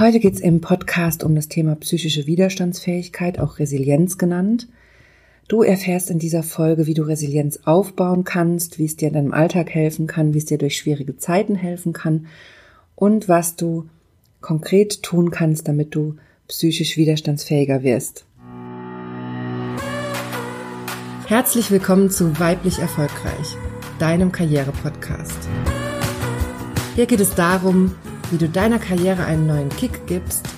Heute geht es im Podcast um das Thema psychische Widerstandsfähigkeit, auch Resilienz genannt. Du erfährst in dieser Folge, wie du Resilienz aufbauen kannst, wie es dir in deinem Alltag helfen kann, wie es dir durch schwierige Zeiten helfen kann und was du konkret tun kannst, damit du psychisch widerstandsfähiger wirst. Herzlich willkommen zu Weiblich Erfolgreich, deinem Karriere-Podcast. Hier geht es darum, wie du deiner Karriere einen neuen Kick gibst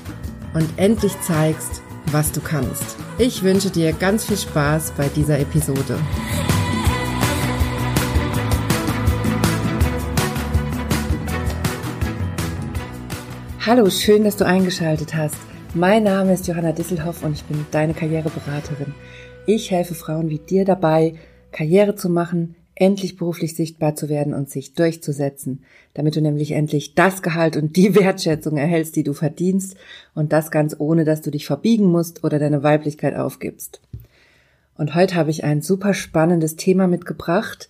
und endlich zeigst, was du kannst. Ich wünsche dir ganz viel Spaß bei dieser Episode. Hallo, schön, dass du eingeschaltet hast. Mein Name ist Johanna Disselhoff und ich bin deine Karriereberaterin. Ich helfe Frauen wie dir dabei, Karriere zu machen, endlich beruflich sichtbar zu werden und sich durchzusetzen, damit du nämlich endlich das Gehalt und die Wertschätzung erhältst, die du verdienst und das ganz ohne, dass du dich verbiegen musst oder deine Weiblichkeit aufgibst. Und heute habe ich ein super spannendes Thema mitgebracht,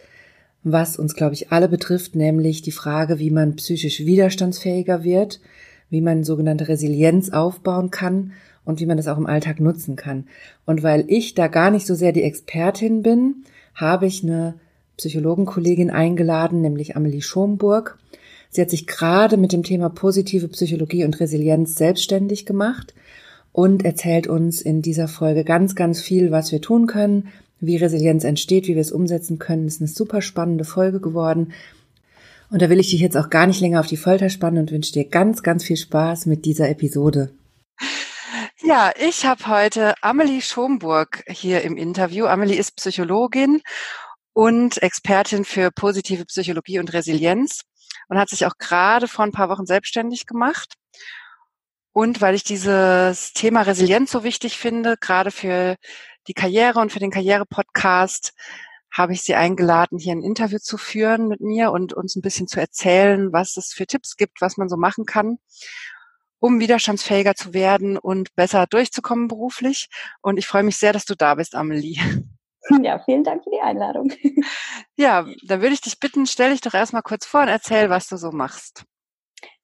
was uns, glaube ich, alle betrifft, nämlich die Frage, wie man psychisch widerstandsfähiger wird, wie man sogenannte Resilienz aufbauen kann und wie man das auch im Alltag nutzen kann. Und weil ich da gar nicht so sehr die Expertin bin, habe ich eine Psychologenkollegin eingeladen, nämlich Amelie Schomburg. Sie hat sich gerade mit dem Thema positive Psychologie und Resilienz selbstständig gemacht und erzählt uns in dieser Folge ganz, ganz viel, was wir tun können, wie Resilienz entsteht, wie wir es umsetzen können. Es ist eine super spannende Folge geworden. Und da will ich dich jetzt auch gar nicht länger auf die Folter spannen und wünsche dir ganz, ganz viel Spaß mit dieser Episode. Ja, ich habe heute Amelie Schomburg hier im Interview. Amelie ist Psychologin und Expertin für positive Psychologie und Resilienz und hat sich auch gerade vor ein paar Wochen selbstständig gemacht. Und weil ich dieses Thema Resilienz so wichtig finde, gerade für die Karriere und für den Karriere-Podcast, habe ich sie eingeladen, hier ein Interview zu führen mit mir und uns ein bisschen zu erzählen, was es für Tipps gibt, was man so machen kann, um widerstandsfähiger zu werden und besser durchzukommen beruflich. Und ich freue mich sehr, dass du da bist, Amelie. Ja, vielen Dank für die Einladung. Ja, dann würde ich dich bitten, stell dich doch erstmal kurz vor und erzähl, was du so machst.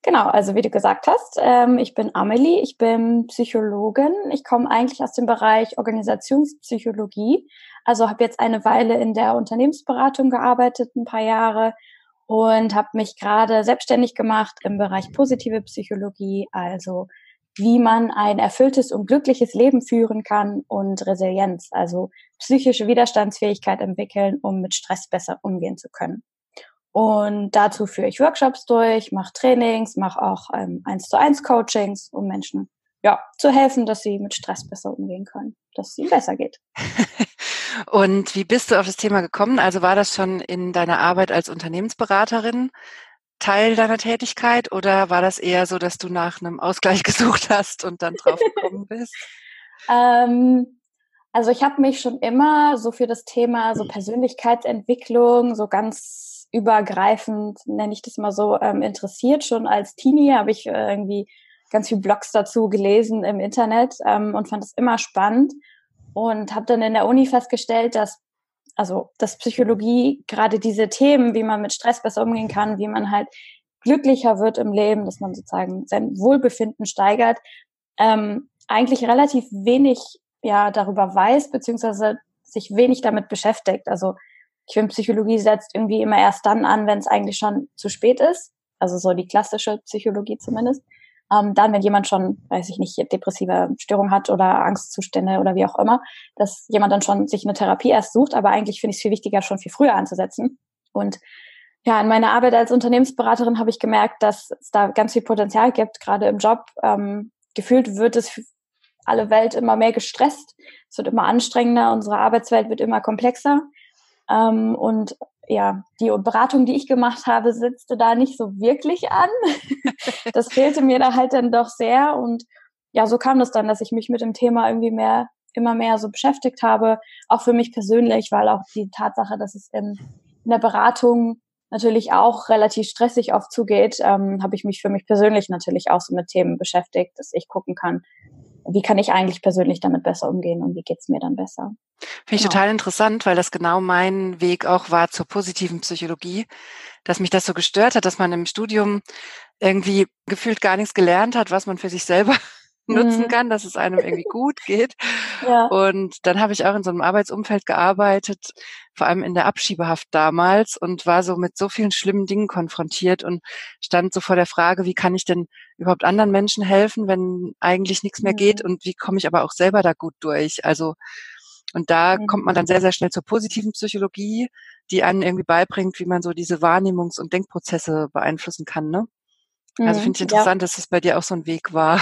Genau, also wie du gesagt hast, ähm, ich bin Amelie, ich bin Psychologin. Ich komme eigentlich aus dem Bereich Organisationspsychologie. Also habe jetzt eine Weile in der Unternehmensberatung gearbeitet, ein paar Jahre und habe mich gerade selbstständig gemacht im Bereich positive Psychologie, also wie man ein erfülltes und glückliches Leben führen kann und Resilienz, also psychische Widerstandsfähigkeit entwickeln, um mit Stress besser umgehen zu können. Und dazu führe ich Workshops durch, mache Trainings, mache auch ähm, eins zu eins Coachings, um Menschen ja zu helfen, dass sie mit Stress besser umgehen können, dass es ihnen besser geht. Und wie bist du auf das Thema gekommen? Also war das schon in deiner Arbeit als Unternehmensberaterin Teil deiner Tätigkeit oder war das eher so, dass du nach einem Ausgleich gesucht hast und dann drauf gekommen bist? ähm, also ich habe mich schon immer so für das Thema so Persönlichkeitsentwicklung, so ganz übergreifend, nenne ich das mal so, ähm, interessiert. Schon als Teenie habe ich äh, irgendwie ganz viele Blogs dazu gelesen im Internet ähm, und fand es immer spannend und habe dann in der Uni festgestellt, dass also dass Psychologie gerade diese Themen, wie man mit Stress besser umgehen kann, wie man halt glücklicher wird im Leben, dass man sozusagen sein Wohlbefinden steigert, ähm, eigentlich relativ wenig ja darüber weiß, beziehungsweise sich wenig damit beschäftigt. Also ich finde, Psychologie setzt irgendwie immer erst dann an, wenn es eigentlich schon zu spät ist. Also so die klassische Psychologie zumindest. Ähm, dann, wenn jemand schon, weiß ich nicht, depressive Störung hat oder Angstzustände oder wie auch immer, dass jemand dann schon sich eine Therapie erst sucht. Aber eigentlich finde ich es viel wichtiger, schon viel früher anzusetzen. Und ja, in meiner Arbeit als Unternehmensberaterin habe ich gemerkt, dass es da ganz viel Potenzial gibt, gerade im Job. Ähm, gefühlt wird es alle Welt immer mehr gestresst. Es wird immer anstrengender. Unsere Arbeitswelt wird immer komplexer. Ähm, und ja, die Beratung, die ich gemacht habe, setzte da nicht so wirklich an. das fehlte mir da halt dann doch sehr. Und ja, so kam das dann, dass ich mich mit dem Thema irgendwie mehr, immer mehr so beschäftigt habe. Auch für mich persönlich, weil auch die Tatsache, dass es in, in der Beratung natürlich auch relativ stressig oft zugeht, ähm, habe ich mich für mich persönlich natürlich auch so mit Themen beschäftigt, dass ich gucken kann, wie kann ich eigentlich persönlich damit besser umgehen und wie geht's mir dann besser. Finde ich genau. total interessant, weil das genau mein Weg auch war zur positiven Psychologie, dass mich das so gestört hat, dass man im Studium irgendwie gefühlt gar nichts gelernt hat, was man für sich selber nutzen Mhm. kann, dass es einem irgendwie gut geht. Ja. Und dann habe ich auch in so einem Arbeitsumfeld gearbeitet, vor allem in der Abschiebehaft damals und war so mit so vielen schlimmen Dingen konfrontiert und stand so vor der Frage, wie kann ich denn überhaupt anderen Menschen helfen, wenn eigentlich nichts mehr geht Mhm. und wie komme ich aber auch selber da gut durch? Also und da Mhm. kommt man dann sehr, sehr schnell zur positiven Psychologie, die einen irgendwie beibringt, wie man so diese Wahrnehmungs- und Denkprozesse beeinflussen kann. Ne? Also Mhm. finde ich Ja. interessant, dass es bei dir auch so ein Weg war.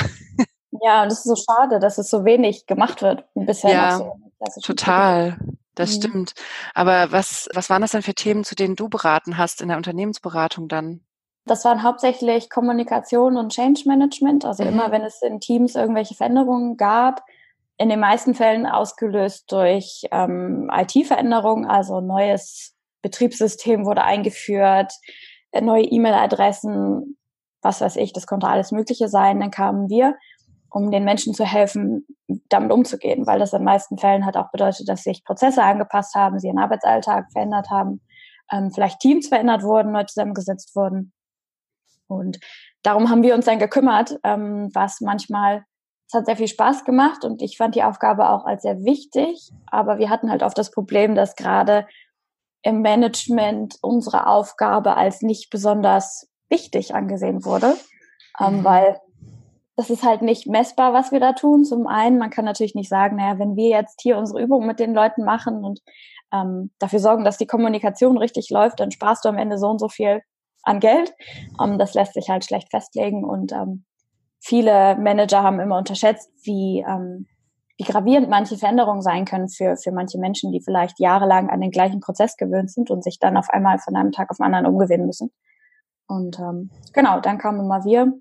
Ja, und es ist so schade, dass es so wenig gemacht wird bisher Ja, so. Total, das Mhm. stimmt. Aber was, was waren das denn für Themen, zu denen du beraten hast in der Unternehmensberatung dann? Das waren hauptsächlich Kommunikation und Change Management. Also Mhm. immer, wenn es in Teams irgendwelche Veränderungen gab, in den meisten Fällen ausgelöst durch ähm, IT-Veränderungen, also neues Betriebssystem wurde eingeführt, äh, neue E-Mail-Adressen, was weiß ich, das konnte alles Mögliche sein. Dann kamen wir, um den Menschen zu helfen, damit umzugehen, weil das in den meisten Fällen hat auch bedeutet, dass sich Prozesse angepasst haben, sie ihren Arbeitsalltag verändert haben, ähm, vielleicht Teams verändert wurden, neu zusammengesetzt wurden. Und darum haben wir uns dann gekümmert, ähm, was manchmal, es hat sehr viel Spaß gemacht und ich fand die Aufgabe auch als sehr wichtig, aber wir hatten halt oft das Problem, dass gerade im Management unsere Aufgabe als nicht besonders wichtig angesehen wurde, ähm, Mhm. weil das ist halt nicht messbar, was wir da tun. Zum einen, man kann natürlich nicht sagen, naja, wenn wir jetzt hier unsere Übungen mit den Leuten machen und ähm, dafür sorgen, dass die Kommunikation richtig läuft, dann sparst du am Ende so und so viel an Geld. Ähm, das lässt sich halt schlecht festlegen und ähm, viele Manager haben immer unterschätzt, wie, ähm, wie gravierend manche Veränderungen sein können für, für manche Menschen, die vielleicht jahrelang an den gleichen Prozess gewöhnt sind und sich dann auf einmal von einem Tag auf den anderen umgewöhnen müssen. Und ähm, genau, dann kamen immer wir.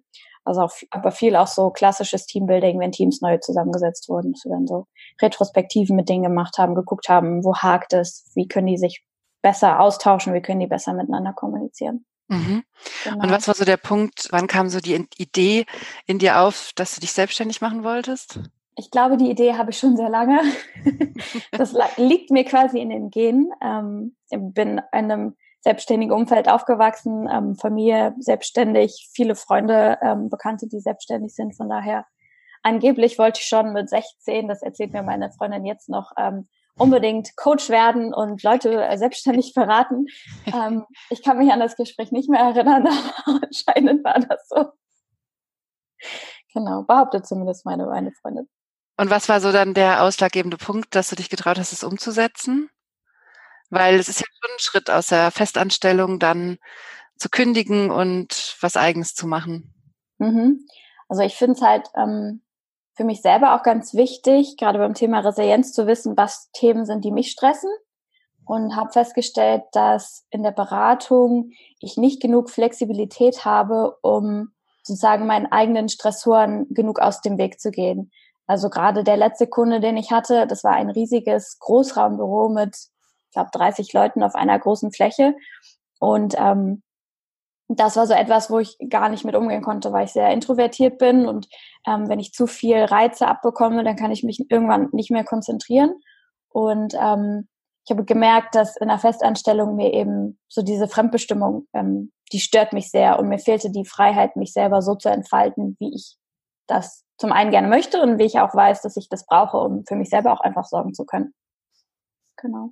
Also auch, aber viel auch so klassisches Teambuilding, wenn Teams neu zusammengesetzt wurden, dass wir dann so Retrospektiven mit denen gemacht haben, geguckt haben, wo hakt es, wie können die sich besser austauschen, wie können die besser miteinander kommunizieren. Mhm. Genau. Und was war so der Punkt, wann kam so die Idee in dir auf, dass du dich selbstständig machen wolltest? Ich glaube, die Idee habe ich schon sehr lange. das liegt mir quasi in den Genen. Ähm, ich bin in einem selbstständigen Umfeld aufgewachsen, ähm, Familie selbstständig, viele Freunde, ähm, Bekannte, die selbstständig sind. Von daher, angeblich wollte ich schon mit 16, das erzählt mir meine Freundin jetzt noch, ähm, unbedingt Coach werden und Leute äh, selbstständig beraten. Ähm, ich kann mich an das Gespräch nicht mehr erinnern, aber anscheinend war das so. Genau, behauptet zumindest meine, meine Freundin. Und was war so dann der ausschlaggebende Punkt, dass du dich getraut hast, es umzusetzen? Weil es ist ja schon ein Schritt aus der Festanstellung dann zu kündigen und was Eigenes zu machen. Mhm. Also ich finde es halt ähm, für mich selber auch ganz wichtig, gerade beim Thema Resilienz zu wissen, was Themen sind, die mich stressen. Und habe festgestellt, dass in der Beratung ich nicht genug Flexibilität habe, um sozusagen meinen eigenen Stressoren genug aus dem Weg zu gehen. Also gerade der letzte Kunde, den ich hatte, das war ein riesiges Großraumbüro mit, glaube, 30 Leuten auf einer großen Fläche. Und ähm, das war so etwas, wo ich gar nicht mit umgehen konnte, weil ich sehr introvertiert bin und ähm, wenn ich zu viel Reize abbekomme, dann kann ich mich irgendwann nicht mehr konzentrieren. Und ähm, ich habe gemerkt, dass in der Festanstellung mir eben so diese Fremdbestimmung, ähm, die stört mich sehr und mir fehlte die Freiheit, mich selber so zu entfalten, wie ich das zum einen gerne möchte und wie ich auch weiß, dass ich das brauche, um für mich selber auch einfach sorgen zu können. Genau.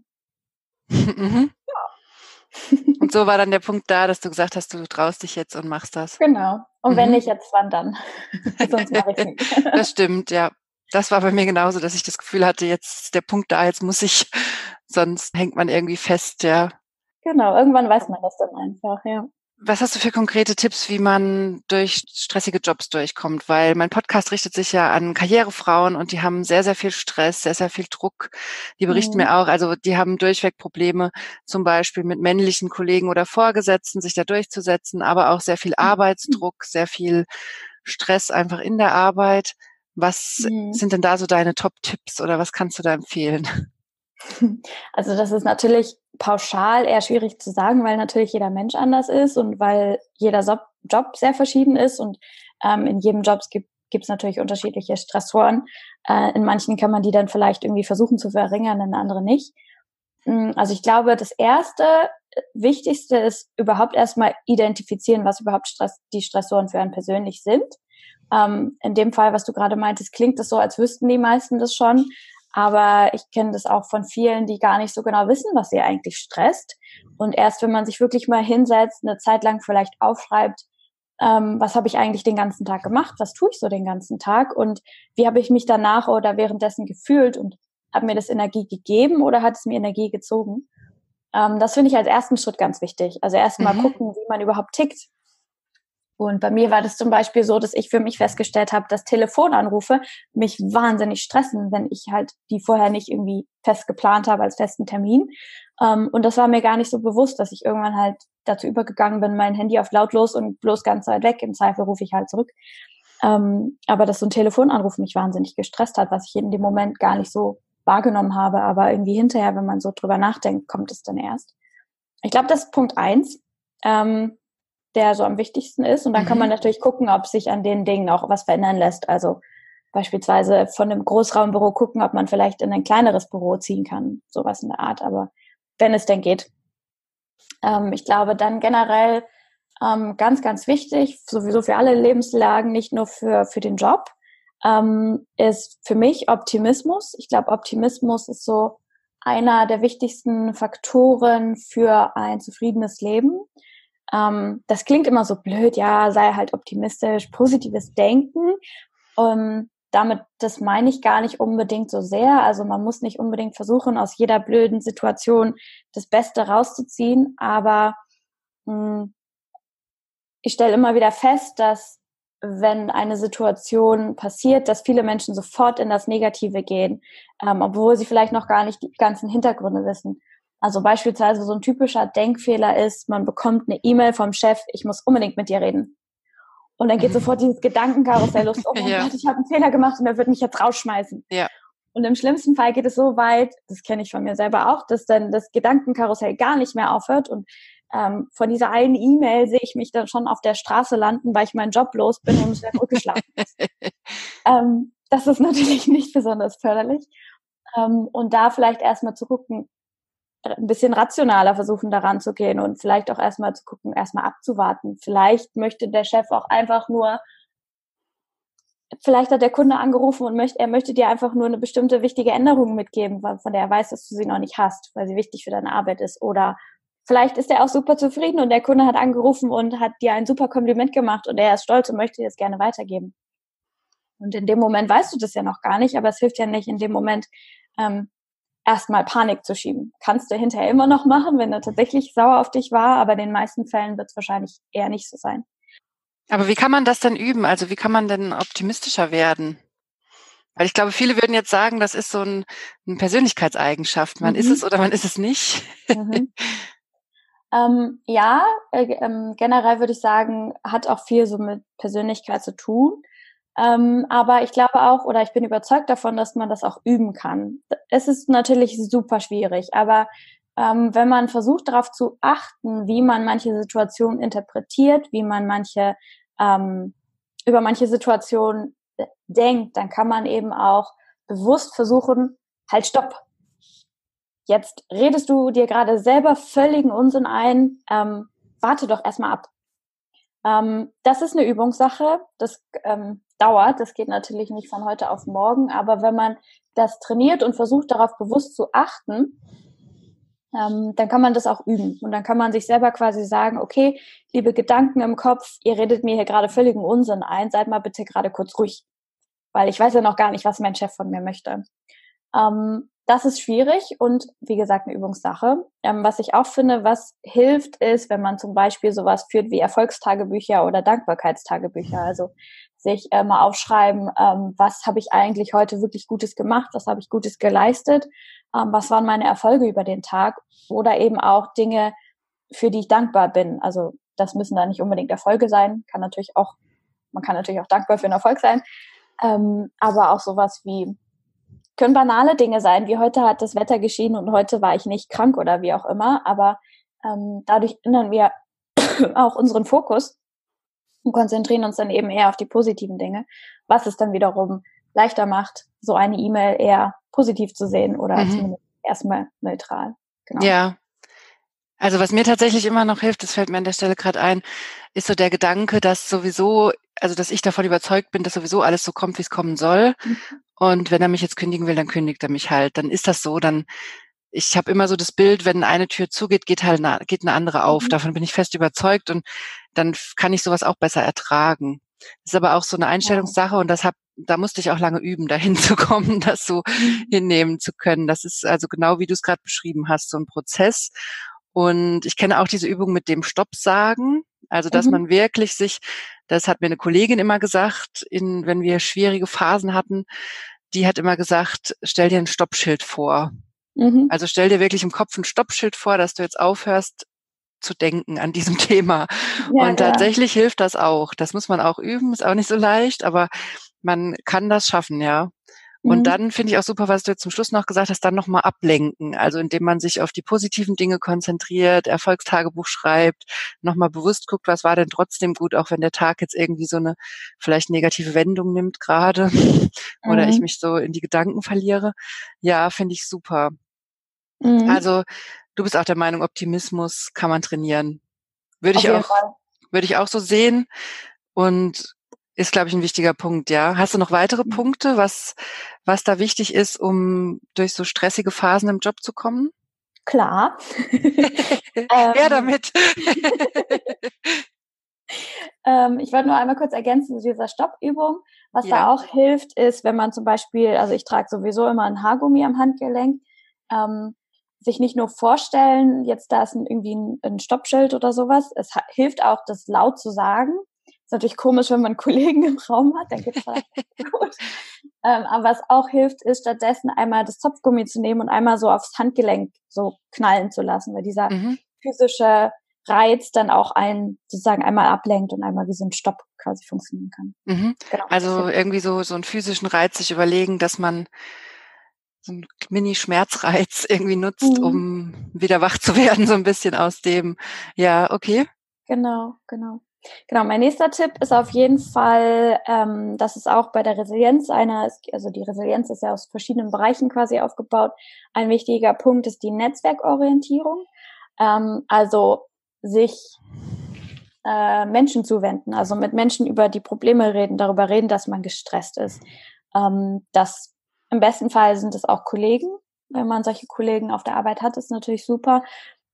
Mhm. Und so war dann der Punkt da, dass du gesagt hast, du traust dich jetzt und machst das. Genau. Und wenn Mhm. nicht jetzt, wann dann? Sonst mache ich nicht. Das stimmt, ja. Das war bei mir genauso, dass ich das Gefühl hatte, jetzt ist der Punkt da, jetzt muss ich, sonst hängt man irgendwie fest, ja. Genau, irgendwann weiß man das dann einfach, ja. Was hast du für konkrete Tipps, wie man durch stressige Jobs durchkommt? Weil mein Podcast richtet sich ja an Karrierefrauen und die haben sehr, sehr viel Stress, sehr, sehr viel Druck. Die berichten Mhm. mir auch, also die haben durchweg Probleme, zum Beispiel mit männlichen Kollegen oder Vorgesetzten, sich da durchzusetzen, aber auch sehr viel Arbeitsdruck, sehr viel Stress einfach in der Arbeit. Was Mhm. sind denn da so deine Top-Tipps oder was kannst du da empfehlen? Also das ist natürlich pauschal eher schwierig zu sagen, weil natürlich jeder Mensch anders ist und weil jeder Job sehr verschieden ist und ähm, in jedem Job gibt es natürlich unterschiedliche Stressoren. Äh, in manchen kann man die dann vielleicht irgendwie versuchen zu verringern, in anderen nicht. Mm, Also ich glaube, das Erste Wichtigste ist überhaupt erstmal identifizieren, was überhaupt Stress, die Stressoren für einen persönlich sind. Ähm, in dem Fall, was du gerade meintest, klingt es so, als wüssten die meisten das schon. Aber ich kenne das auch von vielen, die gar nicht so genau wissen, was sie eigentlich stresst. Und erst wenn man sich wirklich mal hinsetzt, eine Zeit lang vielleicht aufschreibt, ähm, was habe ich eigentlich den ganzen Tag gemacht, was tue ich so den ganzen Tag und wie habe ich mich danach oder währenddessen gefühlt und hat mir das Energie gegeben oder hat es mir Energie gezogen? Ähm, das finde ich als ersten Schritt ganz wichtig. Also erstmal mhm. gucken, wie man überhaupt tickt. Und bei mir war das zum Beispiel so, dass ich für mich festgestellt habe, dass Telefonanrufe mich wahnsinnig stressen, wenn ich halt die vorher nicht irgendwie fest geplant habe als festen Termin. Ähm, und das war mir gar nicht so bewusst, dass ich irgendwann halt dazu übergegangen bin, mein Handy auf lautlos und bloß ganz weit weg. Im Zweifel rufe ich halt zurück. Ähm, aber dass so ein Telefonanruf mich wahnsinnig gestresst hat, was ich in dem Moment gar nicht so wahrgenommen habe. Aber irgendwie hinterher, wenn man so drüber nachdenkt, kommt es dann erst. Ich glaube, das ist Punkt eins. Ähm, der so am wichtigsten ist. Und dann kann man mhm. natürlich gucken, ob sich an den Dingen auch was verändern lässt. Also beispielsweise von einem Großraumbüro gucken, ob man vielleicht in ein kleineres Büro ziehen kann, sowas in der Art. Aber wenn es denn geht. Ähm, ich glaube dann generell ähm, ganz, ganz wichtig, sowieso für alle Lebenslagen, nicht nur für, für den Job, ähm, ist für mich Optimismus. Ich glaube, Optimismus ist so einer der wichtigsten Faktoren für ein zufriedenes Leben. Ähm, das klingt immer so blöd, ja, sei halt optimistisch, positives Denken. Ähm, damit, das meine ich gar nicht unbedingt so sehr. Also man muss nicht unbedingt versuchen, aus jeder blöden Situation das Beste rauszuziehen. Aber mh, hm, ich stelle immer wieder fest, dass wenn eine Situation passiert, dass viele Menschen sofort in das Negative gehen, ähm, obwohl sie vielleicht noch gar nicht die ganzen Hintergründe wissen. Also beispielsweise so ein typischer Denkfehler ist, man bekommt eine E-Mail vom Chef, ich muss unbedingt mit dir reden. Und dann geht mhm. sofort dieses Gedankenkarussell los, oh mein ja. Gott, ich habe einen Fehler gemacht und er wird mich jetzt rausschmeißen. Ja. Und im schlimmsten Fall geht es so weit, das kenne ich von mir selber auch, dass dann das Gedankenkarussell gar nicht mehr aufhört und ähm, von dieser einen E-Mail sehe ich mich dann schon auf der Straße landen, weil ich meinen Job los bin und sehr gut geschlafen ist. ähm, das ist natürlich nicht besonders förderlich. Ähm, und da vielleicht erstmal zu gucken, ein bisschen rationaler versuchen daran zu gehen und vielleicht auch erstmal zu gucken, erstmal abzuwarten. Vielleicht möchte der Chef auch einfach nur, vielleicht hat der Kunde angerufen und möchte, er möchte dir einfach nur eine bestimmte wichtige Änderung mitgeben, von der er weiß, dass du sie noch nicht hast, weil sie wichtig für deine Arbeit ist. Oder vielleicht ist er auch super zufrieden und der Kunde hat angerufen und hat dir ein super Kompliment gemacht und er ist stolz und möchte dir das gerne weitergeben. Und in dem Moment weißt du das ja noch gar nicht, aber es hilft ja nicht in dem Moment, ähm, erstmal Panik zu schieben. Kannst du hinterher immer noch machen, wenn er tatsächlich sauer auf dich war, aber in den meisten Fällen wird es wahrscheinlich eher nicht so sein. Aber wie kann man das denn üben? Also wie kann man denn optimistischer werden? Weil ich glaube, viele würden jetzt sagen, das ist so ein, eine Persönlichkeitseigenschaft. Man mhm. ist es oder man ist es nicht. Mhm. ähm, ja, äh, äh, generell würde ich sagen, hat auch viel so mit Persönlichkeit zu tun. Ähm, aber ich glaube auch, oder ich bin überzeugt davon, dass man das auch üben kann. Es ist natürlich super schwierig, aber ähm, wenn man versucht darauf zu achten, wie man manche Situationen interpretiert, wie man manche ähm, über manche Situationen äh, denkt, dann kann man eben auch bewusst versuchen, halt stopp. Jetzt redest du dir gerade selber völligen Unsinn ein. Ähm, warte doch erstmal ab. Ähm, das ist eine Übungssache. Das ähm, dauert. Das geht natürlich nicht von heute auf morgen, aber wenn man das trainiert und versucht darauf bewusst zu achten, ähm, dann kann man das auch üben. Und dann kann man sich selber quasi sagen, okay, liebe Gedanken im Kopf, ihr redet mir hier gerade völligen Unsinn ein, seid mal bitte gerade kurz ruhig. Weil ich weiß ja noch gar nicht, was mein Chef von mir möchte. Ähm, das ist schwierig und wie gesagt eine Übungssache. Ähm, was ich auch finde, was hilft, ist, wenn man zum Beispiel sowas führt wie Erfolgstagebücher oder Dankbarkeitstagebücher. Also sich äh, mal aufschreiben, ähm, was habe ich eigentlich heute wirklich Gutes gemacht, was habe ich Gutes geleistet, ähm, was waren meine Erfolge über den Tag oder eben auch Dinge, für die ich dankbar bin. Also das müssen da nicht unbedingt Erfolge sein, kann natürlich auch, man kann natürlich auch dankbar für einen Erfolg sein, ähm, aber auch sowas wie können banale Dinge sein, wie heute hat das Wetter geschienen und heute war ich nicht krank oder wie auch immer, aber ähm, dadurch ändern wir auch unseren Fokus und konzentrieren uns dann eben eher auf die positiven Dinge, was es dann wiederum leichter macht, so eine E-Mail eher positiv zu sehen oder mhm. zumindest erstmal neutral. Genau. Ja. Also was mir tatsächlich immer noch hilft, das fällt mir an der Stelle gerade ein, ist so der Gedanke, dass sowieso, also dass ich davon überzeugt bin, dass sowieso alles so kommt, wie es kommen soll. Mhm. Und wenn er mich jetzt kündigen will, dann kündigt er mich halt. Dann ist das so, dann ich habe immer so das Bild, wenn eine Tür zugeht, geht halt eine, geht eine andere auf. Mhm. Davon bin ich fest überzeugt und dann kann ich sowas auch besser ertragen. Das ist aber auch so eine Einstellungssache und das hab, da musste ich auch lange üben, dahin zu kommen, das so mhm. hinnehmen zu können. Das ist also genau wie du es gerade beschrieben hast, so ein Prozess. Und ich kenne auch diese Übung mit dem Stopp sagen. Also, dass mhm. man wirklich sich, das hat mir eine Kollegin immer gesagt, in, wenn wir schwierige Phasen hatten, die hat immer gesagt, stell dir ein Stoppschild vor. Mhm. Also stell dir wirklich im Kopf ein Stoppschild vor, dass du jetzt aufhörst zu denken an diesem Thema. Ja, und tatsächlich ja. hilft das auch. Das muss man auch üben, ist auch nicht so leicht, aber man kann das schaffen, ja. Und mhm. dann finde ich auch super, was du jetzt zum Schluss noch gesagt hast, dann nochmal ablenken. Also indem man sich auf die positiven Dinge konzentriert, Erfolgstagebuch schreibt, nochmal bewusst guckt, was war denn trotzdem gut, auch wenn der Tag jetzt irgendwie so eine vielleicht negative Wendung nimmt gerade mhm. oder ich mhm. mich so in die Gedanken verliere. Ja, finde ich super. Mhm. Also du bist auch der Meinung, Optimismus kann man trainieren. Würde ich auch, würde ich auch so sehen. Und ist, glaube ich, ein wichtiger Punkt, ja. Hast du noch weitere mhm. Punkte, was, was da wichtig ist, um durch so stressige Phasen im Job zu kommen? Klar. Wer ähm. damit? ähm, ich wollte nur einmal kurz ergänzen zu dieser Stoppübung. Was ja. da auch hilft, ist, wenn man zum Beispiel, also ich trage sowieso immer ein Haargummi am Handgelenk, ähm, sich nicht nur vorstellen, jetzt da ist ein, irgendwie ein, ein Stoppschild oder sowas. Es hilft auch, das laut zu sagen. Ist natürlich komisch, wenn man einen Kollegen im Raum hat, dann geht's halt gut. Ähm, aber was auch hilft, ist stattdessen einmal das Zopfgummi zu nehmen und einmal so aufs Handgelenk so knallen zu lassen, weil dieser mhm. physische Reiz dann auch einen sozusagen einmal ablenkt und einmal wie so ein Stopp quasi funktionieren kann. Mhm. Genau. Also irgendwie so so einen physischen Reiz sich überlegen, dass man so ein Mini-Schmerzreiz irgendwie nutzt, mhm. um wieder wach zu werden, so ein bisschen aus dem, ja, okay. Genau, genau. Genau, mein nächster Tipp ist auf jeden Fall, ähm, dass es auch bei der Resilienz einer ist, also die Resilienz ist ja aus verschiedenen Bereichen quasi aufgebaut. Ein wichtiger Punkt ist die Netzwerkorientierung. Ähm, also sich äh, Menschen zuwenden, also mit Menschen über die Probleme reden, darüber reden, dass man gestresst ist. Ähm, dass im besten Fall sind es auch Kollegen. Wenn man solche Kollegen auf der Arbeit hat, ist natürlich super.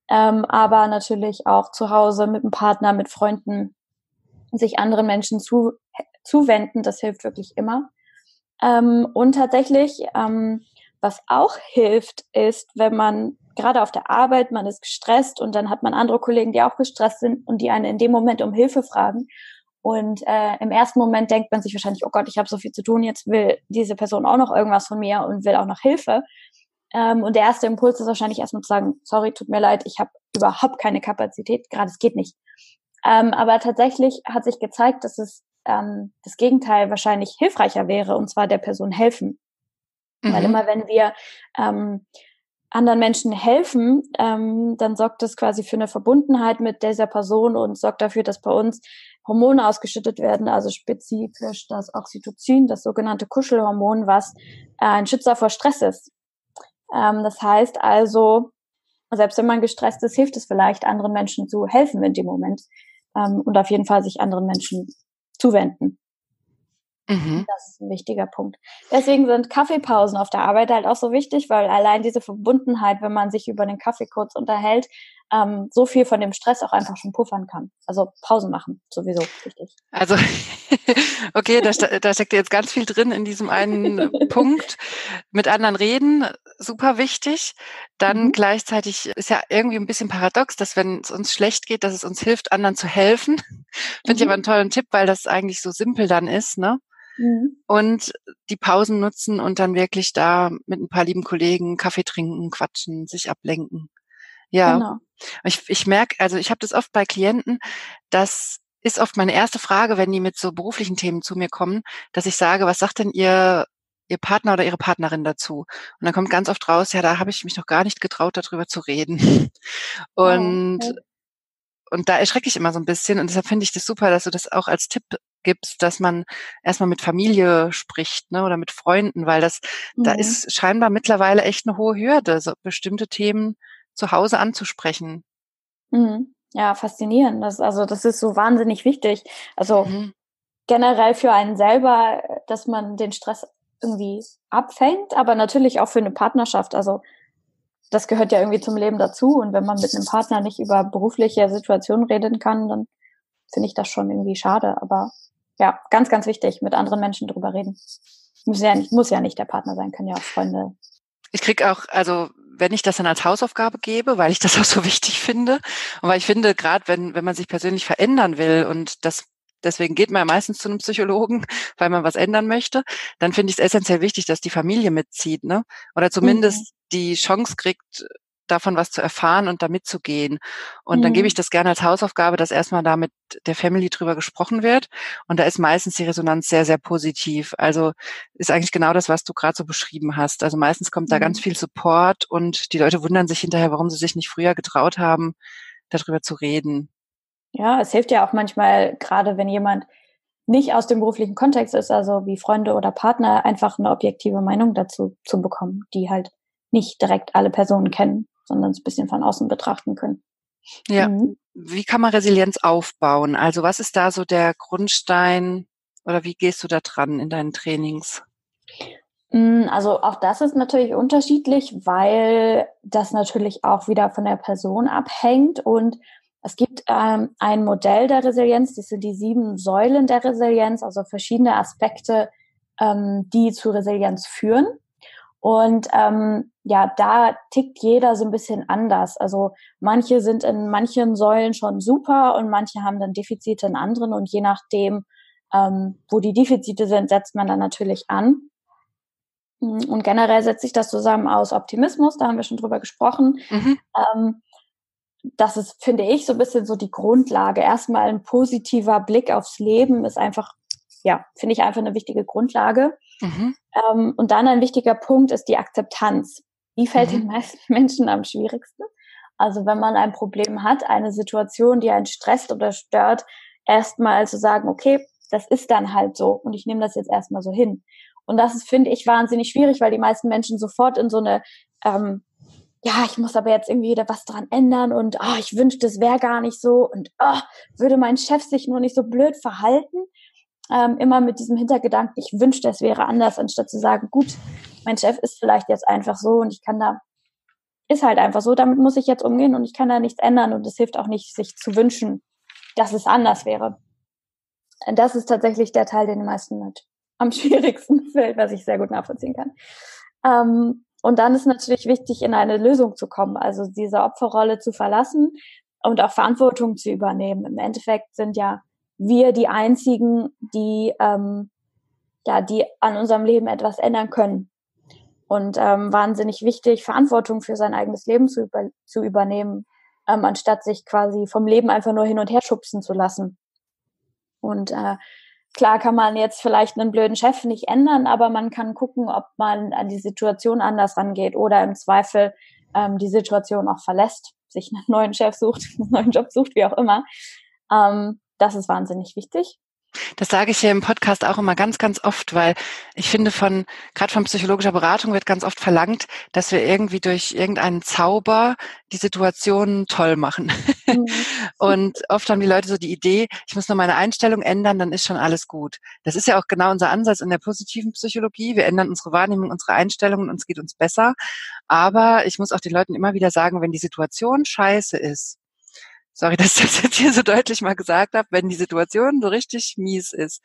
Ähm, aber natürlich auch zu Hause mit einem Partner, mit Freunden, sich anderen Menschen zu, zuwenden, das hilft wirklich immer. Ähm, und tatsächlich, ähm, was auch hilft, ist, wenn man gerade auf der Arbeit, man ist gestresst und dann hat man andere Kollegen, die auch gestresst sind und die einen in dem Moment um Hilfe fragen. Und äh, im ersten Moment denkt man sich wahrscheinlich, oh Gott, ich habe so viel zu tun, jetzt will diese Person auch noch irgendwas von mir und will auch noch Hilfe. Ähm, und der erste Impuls ist wahrscheinlich erstmal zu sagen, sorry, tut mir leid, ich habe überhaupt keine Kapazität, gerade es geht nicht. Ähm, aber tatsächlich hat sich gezeigt, dass es ähm, das Gegenteil wahrscheinlich hilfreicher wäre, und zwar der Person helfen. Mhm. Weil immer wenn wir ähm, anderen Menschen helfen, ähm, dann sorgt das quasi für eine Verbundenheit mit dieser Person und sorgt dafür, dass bei uns Hormone ausgeschüttet werden, also spezifisch das Oxytocin, das sogenannte Kuschelhormon, was äh, ein Schützer vor Stress ist. Ähm, das heißt also, selbst wenn man gestresst ist, hilft es vielleicht, anderen Menschen zu helfen in dem Moment ähm, und auf jeden Fall sich anderen Menschen zuwenden. Mhm. Das ist ein wichtiger Punkt. Deswegen sind Kaffeepausen auf der Arbeit halt auch so wichtig, weil allein diese Verbundenheit, wenn man sich über den Kaffee kurz unterhält, ähm, so viel von dem Stress auch einfach schon puffern kann. Also Pause machen, sowieso wichtig. Also, okay, da, da steckt jetzt ganz viel drin in diesem einen Punkt. Mit anderen reden, super wichtig. Dann mhm. gleichzeitig ist ja irgendwie ein bisschen paradox, dass wenn es uns schlecht geht, dass es uns hilft, anderen zu helfen. Finde mhm. ich aber einen tollen Tipp, weil das eigentlich so simpel dann ist, ne? Mhm. Und die Pausen nutzen und dann wirklich da mit ein paar lieben Kollegen Kaffee trinken, quatschen, sich ablenken. Ja. Genau. Ich, ich merke, also ich habe das oft bei Klienten, das ist oft meine erste Frage, wenn die mit so beruflichen Themen zu mir kommen, dass ich sage, was sagt denn ihr ihr Partner oder ihre Partnerin dazu? Und dann kommt ganz oft raus, ja, da habe ich mich noch gar nicht getraut, darüber zu reden. Und oh, okay. und da erschrecke ich immer so ein bisschen und deshalb finde ich das super, dass du das auch als Tipp gibst, dass man erstmal mit Familie spricht, ne, oder mit Freunden, weil das, mhm. da ist scheinbar mittlerweile echt eine hohe Hürde, so bestimmte Themen zu Hause anzusprechen. Mhm. Ja, faszinierend. Das, also das ist so wahnsinnig wichtig. Also mhm. generell für einen selber, dass man den Stress irgendwie abfängt, aber natürlich auch für eine Partnerschaft. Also das gehört ja irgendwie zum Leben dazu. Und wenn man mit einem Partner nicht über berufliche Situationen reden kann, dann finde ich das schon irgendwie schade. Aber ja, ganz, ganz wichtig, mit anderen Menschen drüber reden. Muss ja nicht, muss ja nicht der Partner sein, können ja auch Freunde. Ich krieg auch, also wenn ich das dann als Hausaufgabe gebe, weil ich das auch so wichtig finde und weil ich finde, gerade wenn, wenn man sich persönlich verändern will und das deswegen geht man ja meistens zu einem Psychologen, weil man was ändern möchte, dann finde ich es essentiell wichtig, dass die Familie mitzieht, ne? Oder zumindest mhm. die Chance kriegt, davon was zu erfahren und da mitzugehen. Und mhm. dann gebe ich mhm. das gerne als Hausaufgabe, dass erstmal da mit der Family drüber gesprochen wird. Und da ist meistens die Resonanz sehr, sehr positiv. Also ist eigentlich genau das, was du gerade so beschrieben hast. Also meistens kommt mhm. da ganz mhm. viel Support und die Leute wundern sich hinterher, warum sie sich nicht früher getraut haben, darüber zu reden. Ja, es hilft ja auch manchmal, gerade wenn jemand nicht aus dem beruflichen Kontext ist, also wie Freunde oder Partner, einfach eine objektive Meinung dazu zu bekommen, die halt nicht direkt alle Personen kennen, sondern es ein bisschen von außen betrachten können. Ja. Mhm. Wie kann man Resilienz aufbauen? Also was ist da so der Grundstein oder wie gehst du da dran in deinen Trainings? Mm, also auch das ist natürlich unterschiedlich, weil das natürlich auch wieder von der Person abhängt und es gibt ähm, ein Modell der Resilienz, das sind die sieben Säulen der Resilienz, also verschiedene Aspekte, ähm, die zu Resilienz führen. Und ähm, ja, da tickt jeder so ein bisschen anders. Also manche sind in manchen Säulen schon super und manche haben dann Defizite in anderen und je nachdem, ähm, wo die Defizite sind, setzt man dann natürlich an. Und generell setzt sich das zusammen aus Optimismus, da haben wir schon drüber gesprochen. Mhm. Ähm, das ist, finde ich, so ein bisschen so die Grundlage. Erstmal ein positiver Blick aufs Leben ist einfach, ja, finde ich einfach eine wichtige Grundlage. Mhm. Ähm, und dann ein wichtiger Punkt ist die Akzeptanz. Die fällt mhm. den meisten Menschen am schwierigsten. Also wenn man ein Problem hat, eine Situation, die einen stresst oder stört, erstmal zu sagen, okay, das ist dann halt so und ich nehme das jetzt erstmal so hin. Und das ist, finde ich, wahnsinnig schwierig, weil die meisten Menschen sofort in so eine ähm, ja, ich muss aber jetzt irgendwie wieder was dran ändern und oh, ich wünschte, es wäre gar nicht so und oh, würde mein Chef sich nur nicht so blöd verhalten. Ähm, immer mit diesem Hintergedanken, ich wünschte, es wäre anders, anstatt zu sagen, gut, mein Chef ist vielleicht jetzt einfach so und ich kann da, ist halt einfach so, damit muss ich jetzt umgehen und ich kann da nichts ändern und es hilft auch nicht, sich zu wünschen, dass es anders wäre. Das ist tatsächlich der Teil, den den meisten mit am schwierigsten fällt, was ich sehr gut nachvollziehen kann. Ähm, und dann ist natürlich wichtig, in eine Lösung zu kommen, also diese Opferrolle zu verlassen und auch Verantwortung zu übernehmen. Im Endeffekt sind ja wir die einzigen, die ähm, ja, die an unserem Leben etwas ändern können. Und ähm, wahnsinnig wichtig, Verantwortung für sein eigenes Leben zu, über, zu übernehmen, ähm, anstatt sich quasi vom Leben einfach nur hin und her schubsen zu lassen. Und äh, Klar kann man jetzt vielleicht einen blöden Chef nicht ändern, aber man kann gucken, ob man an die Situation anders rangeht oder im Zweifel ähm, die Situation auch verlässt, sich einen neuen Chef sucht, einen neuen Job sucht, wie auch immer. Ähm, das ist wahnsinnig wichtig. Das sage ich hier im Podcast auch immer ganz, ganz oft, weil ich finde von, gerade von psychologischer Beratung wird ganz oft verlangt, dass wir irgendwie durch irgendeinen Zauber die Situation toll machen. Mhm. Und oft haben die Leute so die Idee, ich muss nur meine Einstellung ändern, dann ist schon alles gut. Das ist ja auch genau unser Ansatz in der positiven Psychologie. Wir ändern unsere Wahrnehmung, unsere Einstellungen und es geht uns besser. Aber ich muss auch den Leuten immer wieder sagen, wenn die Situation scheiße ist, sorry, dass ich das jetzt hier so deutlich mal gesagt habe, wenn die Situation so richtig mies ist,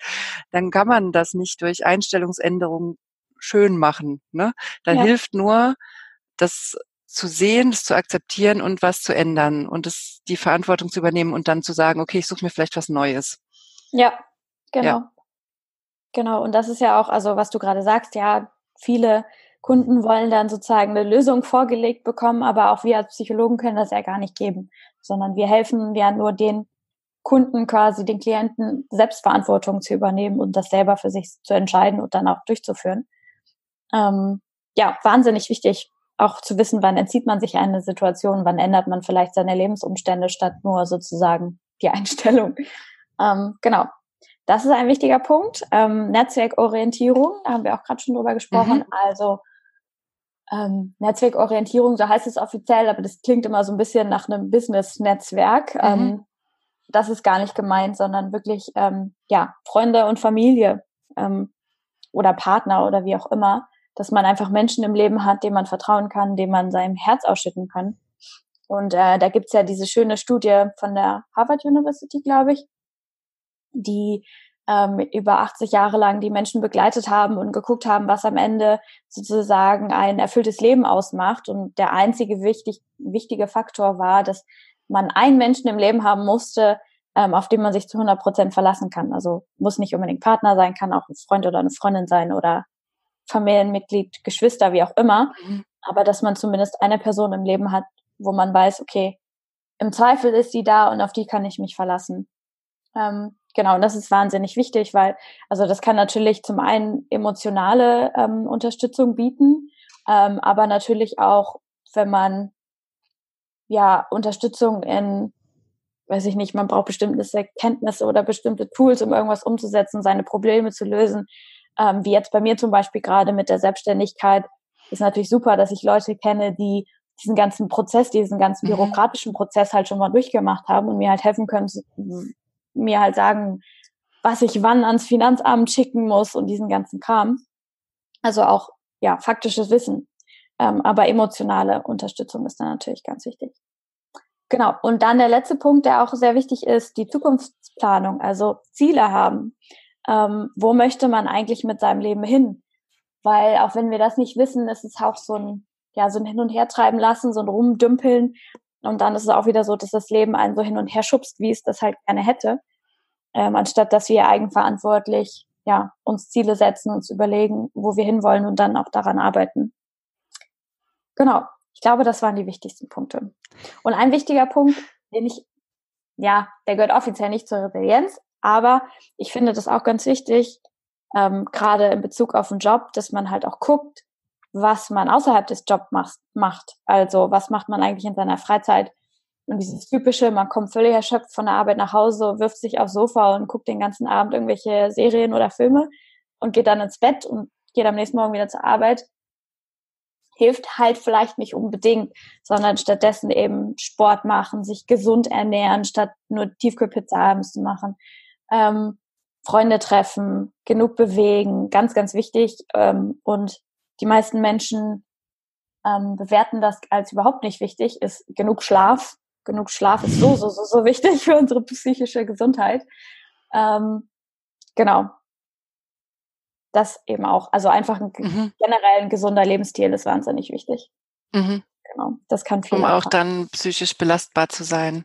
dann kann man das nicht durch Einstellungsänderungen schön machen. Ne? Da ja. hilft nur, das zu sehen, das zu akzeptieren und was zu ändern und das, die Verantwortung zu übernehmen und dann zu sagen, okay, ich suche mir vielleicht was Neues. Ja, genau. Ja. Genau. Und das ist ja auch, also was du gerade sagst, ja, viele Kunden wollen dann sozusagen eine Lösung vorgelegt bekommen, aber auch wir als Psychologen können das ja gar nicht geben, sondern wir helfen ja nur den Kunden quasi, den Klienten Selbstverantwortung zu übernehmen und das selber für sich zu entscheiden und dann auch durchzuführen. Ähm, ja, wahnsinnig wichtig, auch zu wissen, wann entzieht man sich eine Situation, wann ändert man vielleicht seine Lebensumstände statt nur sozusagen die Einstellung. Ähm, genau. Das ist ein wichtiger Punkt. Ähm, Netzwerkorientierung, da haben wir auch gerade schon drüber gesprochen. Mhm. Also ähm, Netzwerkorientierung, so heißt es offiziell, aber das klingt immer so ein bisschen nach einem Business-Netzwerk. Mhm. Ähm, das ist gar nicht gemeint, sondern wirklich ähm, ja Freunde und Familie ähm, oder Partner oder wie auch immer, dass man einfach Menschen im Leben hat, denen man vertrauen kann, denen man sein Herz ausschütten kann. Und äh, da gibt's ja diese schöne Studie von der Harvard University, glaube ich, die ähm, über 80 Jahre lang die Menschen begleitet haben und geguckt haben, was am Ende sozusagen ein erfülltes Leben ausmacht. Und der einzige wichtig, wichtige Faktor war, dass man einen Menschen im Leben haben musste, ähm, auf den man sich zu 100 Prozent verlassen kann. Also muss nicht unbedingt Partner sein, kann auch ein Freund oder eine Freundin sein oder Familienmitglied, Geschwister, wie auch immer. Mhm. Aber dass man zumindest eine Person im Leben hat, wo man weiß, okay, im Zweifel ist sie da und auf die kann ich mich verlassen. Ähm, genau, und das ist wahnsinnig wichtig, weil, also das kann natürlich zum einen emotionale ähm, Unterstützung bieten, ähm, aber natürlich auch, wenn man ja Unterstützung in, weiß ich nicht, man braucht bestimmte Erkenntnisse oder bestimmte Tools, um irgendwas umzusetzen, seine Probleme zu lösen. Ähm, wie jetzt bei mir zum Beispiel gerade mit der Selbstständigkeit, ist natürlich super, dass ich Leute kenne, die diesen ganzen Prozess, diesen ganzen mhm. bürokratischen Prozess halt schon mal durchgemacht haben und mir halt helfen können, mir halt sagen, was ich wann ans Finanzamt schicken muss und diesen ganzen Kram. Also auch, ja, faktisches Wissen. Ähm, aber emotionale Unterstützung ist dann natürlich ganz wichtig. Genau. Und dann der letzte Punkt, der auch sehr wichtig ist, die Zukunftsplanung, also Ziele haben. Ähm, wo möchte man eigentlich mit seinem Leben hin? Weil auch wenn wir das nicht wissen, ist es auch so ein, ja, so ein Hin- und Hertreiben lassen, so ein Rumdümpeln. Und dann ist es auch wieder so, dass das Leben einen so hin und her schubst, wie es das halt gerne hätte. Ähm, anstatt dass wir eigenverantwortlich ja, uns Ziele setzen, uns überlegen, wo wir hinwollen und dann auch daran arbeiten. Genau. Ich glaube, das waren die wichtigsten Punkte. Und ein wichtiger Punkt, den ich, ja, der gehört offiziell nicht zur Resilienz, aber ich finde das auch ganz wichtig, ähm, gerade in Bezug auf den Job, dass man halt auch guckt, was man außerhalb des Jobs macht. Also was macht man eigentlich in seiner Freizeit? Und dieses typische, man kommt völlig erschöpft von der Arbeit nach Hause, wirft sich aufs Sofa und guckt den ganzen Abend irgendwelche Serien oder Filme und geht dann ins Bett und geht am nächsten Morgen wieder zur Arbeit, hilft halt vielleicht nicht unbedingt, sondern stattdessen eben Sport machen, sich gesund ernähren, statt nur Tiefkühlpizza abends zu machen. Ähm, Freunde treffen, genug bewegen, ganz, ganz wichtig. Ähm, und die meisten Menschen ähm, bewerten das als überhaupt nicht wichtig, ist genug Schlaf. Genug Schlaf ist so, so, so, so wichtig für unsere psychische Gesundheit. Ähm, genau. Das eben auch. Also einfach ein mhm. generell ein gesunder Lebensstil ist wahnsinnig wichtig. Mhm. Genau. Das kann viel. Um auch dann psychisch belastbar zu sein.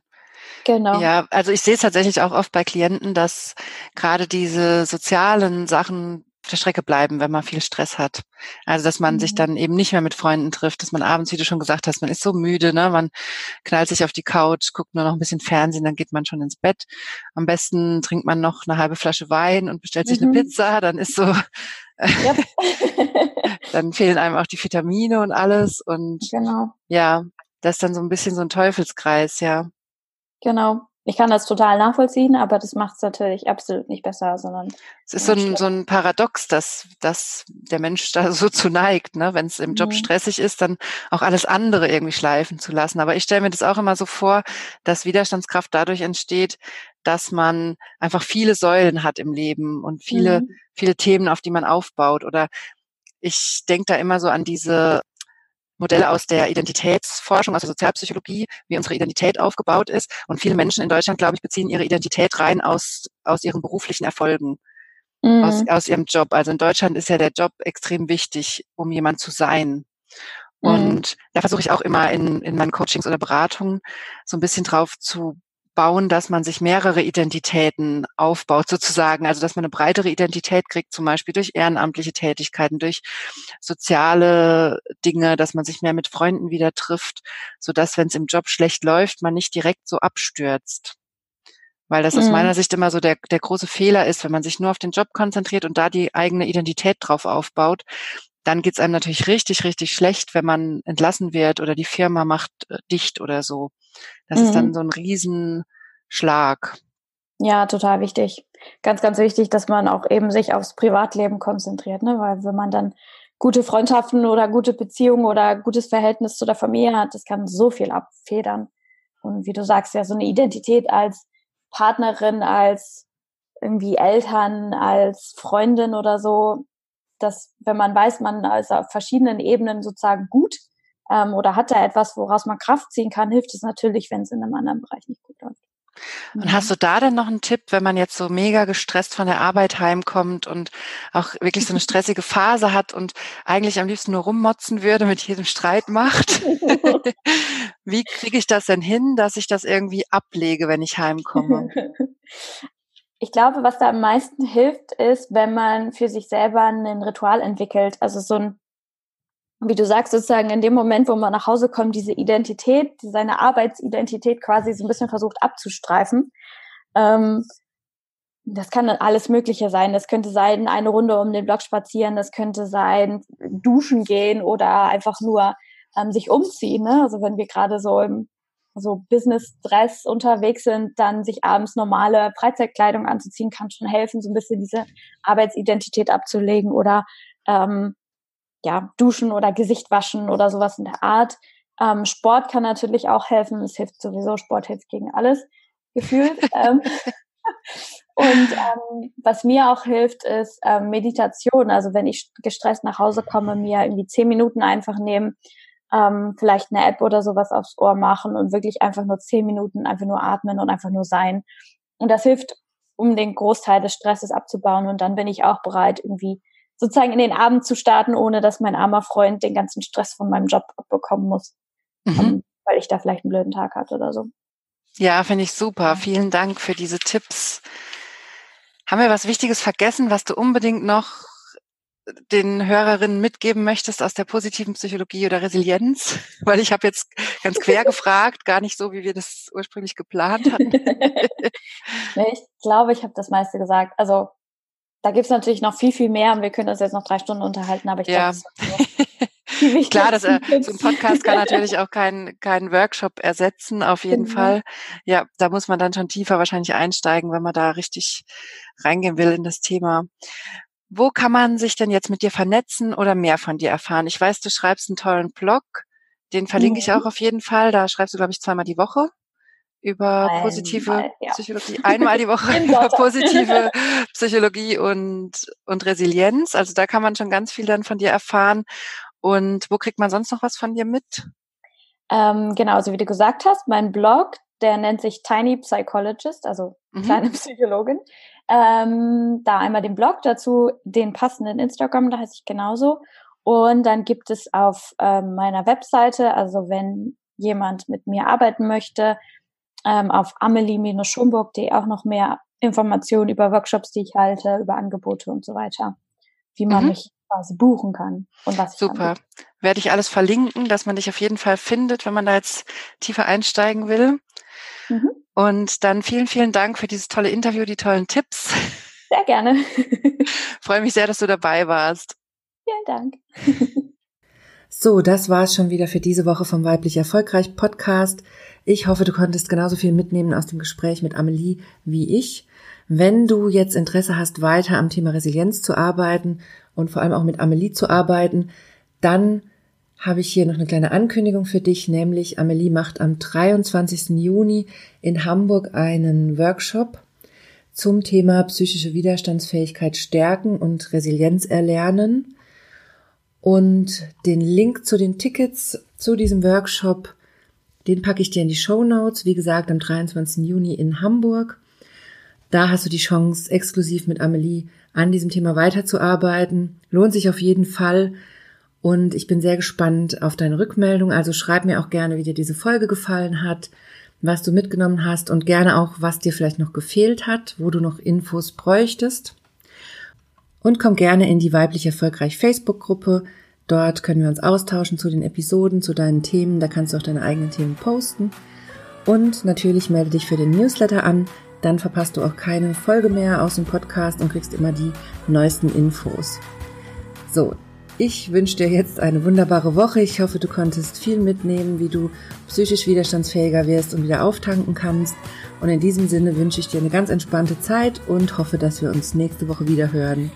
Genau. Ja, also ich sehe es tatsächlich auch oft bei Klienten, dass gerade diese sozialen Sachen der Strecke bleiben, wenn man viel Stress hat. Also dass man mhm. sich dann eben nicht mehr mit Freunden trifft, dass man abends, wie du schon gesagt hast, man ist so müde, ne? Man knallt sich auf die Couch, guckt nur noch ein bisschen Fernsehen, dann geht man schon ins Bett. Am besten trinkt man noch eine halbe Flasche Wein und bestellt sich mhm. eine Pizza, dann ist so dann fehlen einem auch die Vitamine und alles. Und genau. ja, das ist dann so ein bisschen so ein Teufelskreis, ja. Genau. Ich kann das total nachvollziehen, aber das macht es natürlich absolut nicht besser, sondern. Es ist so ein, so ein Paradox, dass, dass der Mensch da so zu neigt, ne? Wenn es im Job mhm. stressig ist, dann auch alles andere irgendwie schleifen zu lassen. Aber ich stelle mir das auch immer so vor, dass Widerstandskraft dadurch entsteht, dass man einfach viele Säulen hat im Leben und viele, mhm. viele Themen, auf die man aufbaut. Oder ich denke da immer so an diese Modelle aus der Identitätsforschung, aus der Sozialpsychologie, wie unsere Identität aufgebaut ist. Und viele Menschen in Deutschland, glaube ich, beziehen ihre Identität rein aus, aus ihren beruflichen Erfolgen, mhm. aus, aus ihrem Job. Also in Deutschland ist ja der Job extrem wichtig, um jemand zu sein. Mhm. Und mhm. da versuche ich auch immer in, in meinen Coachings oder Beratungen so ein bisschen drauf zu bauen, dass man sich mehrere Identitäten aufbaut, sozusagen. Also, dass man eine breitere Identität kriegt, zum Beispiel durch ehrenamtliche Tätigkeiten, durch soziale Dinge, dass man sich mehr mit Freunden wieder trifft, so dass, wenn es im Job schlecht läuft, man nicht direkt so abstürzt. Weil das mhm. aus meiner Sicht immer so der, der große Fehler ist, wenn man sich nur auf den Job konzentriert und da die eigene Identität drauf aufbaut, dann geht's einem natürlich richtig, richtig schlecht, wenn man entlassen wird oder die Firma macht äh, dicht oder so. Das mhm. ist dann mhm. so ein Riesenschlag. Ja, total wichtig. Ganz, ganz wichtig, dass man auch eben sich aufs Privatleben konzentriert, ne? Weil wenn man dann gute Freundschaften oder gute Beziehungen oder gutes Verhältnis zu der Familie hat, das kann so viel abfedern. Und wie du sagst, ja, so eine Identität als Partnerin, als irgendwie Eltern, als Freundin oder so, dass wenn man weiß, man ist auf verschiedenen Ebenen sozusagen gut ähm, oder hat da etwas, woraus man Kraft ziehen kann, hilft es natürlich, wenn es in einem anderen Bereich nicht gut läuft. Und hast du da denn noch einen Tipp, wenn man jetzt so mega gestresst von der Arbeit heimkommt und auch wirklich so eine stressige Phase hat und eigentlich am liebsten nur rummotzen würde, mit jedem Streit macht? Wie kriege ich das denn hin, dass ich das irgendwie ablege, wenn ich heimkomme? Ich glaube, was da am meisten hilft, ist, wenn man für sich selber ein Ritual entwickelt. Also so ein, wie du sagst, sozusagen in dem Moment, wo man nach Hause kommt, diese Identität, seine Arbeitsidentität quasi so ein bisschen versucht abzustreifen. Ähm, das kann dann alles Mögliche sein. Das könnte sein, eine Runde um den Block spazieren, das könnte sein, duschen gehen oder einfach nur ähm, sich umziehen. Ne? Also wenn wir gerade so im so Business-Dress unterwegs sind, dann sich abends normale Freizeitkleidung anzuziehen, kann schon helfen, so ein bisschen diese Arbeitsidentität abzulegen oder ähm, ja, duschen oder Gesicht waschen oder sowas in der Art. Ähm, Sport kann natürlich auch helfen. Es hilft sowieso, Sport hilft gegen alles, gefühlt. ähm, und ähm, was mir auch hilft, ist ähm, Meditation. Also wenn ich gestresst nach Hause komme, mir irgendwie zehn Minuten einfach nehmen, ähm, vielleicht eine App oder sowas aufs Ohr machen und wirklich einfach nur zehn Minuten einfach nur atmen und einfach nur sein. Und das hilft, um den Großteil des Stresses abzubauen. Und dann bin ich auch bereit, irgendwie sozusagen in den Abend zu starten, ohne dass mein armer Freund den ganzen Stress von meinem Job abbekommen muss, mhm. ähm, weil ich da vielleicht einen blöden Tag hatte oder so. Ja, finde ich super. Vielen Dank für diese Tipps. Haben wir was Wichtiges vergessen, was du unbedingt noch den Hörerinnen mitgeben möchtest aus der positiven Psychologie oder Resilienz? Weil ich habe jetzt ganz quer gefragt, gar nicht so, wie wir das ursprünglich geplant hatten. nee, ich glaube, ich habe das meiste gesagt. Also da gibt's natürlich noch viel, viel mehr und wir können uns jetzt noch drei Stunden unterhalten, aber ich ja. glaube, das Klar, das, äh, so ein Podcast kann natürlich auch keinen keinen Workshop ersetzen, auf jeden genau. Fall. Ja, da muss man dann schon tiefer wahrscheinlich einsteigen, wenn man da richtig reingehen will in das Thema. Wo kann man sich denn jetzt mit dir vernetzen oder mehr von dir erfahren? Ich weiß, du schreibst einen tollen Blog, den verlinke mhm. ich auch auf jeden Fall. Da schreibst du, glaube ich, zweimal die Woche über Einmal, positive ja. Psychologie, einmal die Woche über positive Psychologie und, und Resilienz. Also da kann man schon ganz viel dann von dir erfahren. Und wo kriegt man sonst noch was von dir mit? Ähm, genau, also wie du gesagt hast, mein Blog, der nennt sich Tiny Psychologist, also mhm. kleine Psychologin. Ähm, da einmal den Blog, dazu den passenden Instagram, da heiße ich genauso. Und dann gibt es auf ähm, meiner Webseite, also wenn jemand mit mir arbeiten möchte, ähm, auf amelie-schomburg.de auch noch mehr Informationen über Workshops, die ich halte, über Angebote und so weiter, wie man mhm. mich quasi buchen kann und was ich Super. Werde ich alles verlinken, dass man dich auf jeden Fall findet, wenn man da jetzt tiefer einsteigen will. Mhm. Und dann vielen, vielen Dank für dieses tolle Interview, die tollen Tipps. Sehr gerne. Freue mich sehr, dass du dabei warst. Vielen Dank. So, das war's schon wieder für diese Woche vom Weiblich Erfolgreich Podcast. Ich hoffe, du konntest genauso viel mitnehmen aus dem Gespräch mit Amelie wie ich. Wenn du jetzt Interesse hast, weiter am Thema Resilienz zu arbeiten und vor allem auch mit Amelie zu arbeiten, dann habe ich hier noch eine kleine Ankündigung für dich, nämlich Amelie macht am 23. Juni in Hamburg einen Workshop zum Thema psychische Widerstandsfähigkeit stärken und Resilienz erlernen. Und den Link zu den Tickets zu diesem Workshop, den packe ich dir in die Show Notes. Wie gesagt, am 23. Juni in Hamburg. Da hast du die Chance, exklusiv mit Amelie an diesem Thema weiterzuarbeiten. Lohnt sich auf jeden Fall. Und ich bin sehr gespannt auf deine Rückmeldung. Also schreib mir auch gerne, wie dir diese Folge gefallen hat, was du mitgenommen hast und gerne auch, was dir vielleicht noch gefehlt hat, wo du noch Infos bräuchtest. Und komm gerne in die weiblich erfolgreich Facebook-Gruppe. Dort können wir uns austauschen zu den Episoden, zu deinen Themen. Da kannst du auch deine eigenen Themen posten. Und natürlich melde dich für den Newsletter an. Dann verpasst du auch keine Folge mehr aus dem Podcast und kriegst immer die neuesten Infos. So, ich wünsche dir jetzt eine wunderbare Woche. Ich hoffe, du konntest viel mitnehmen, wie du psychisch widerstandsfähiger wirst und wieder auftanken kannst. Und in diesem Sinne wünsche ich dir eine ganz entspannte Zeit und hoffe, dass wir uns nächste Woche wieder hören.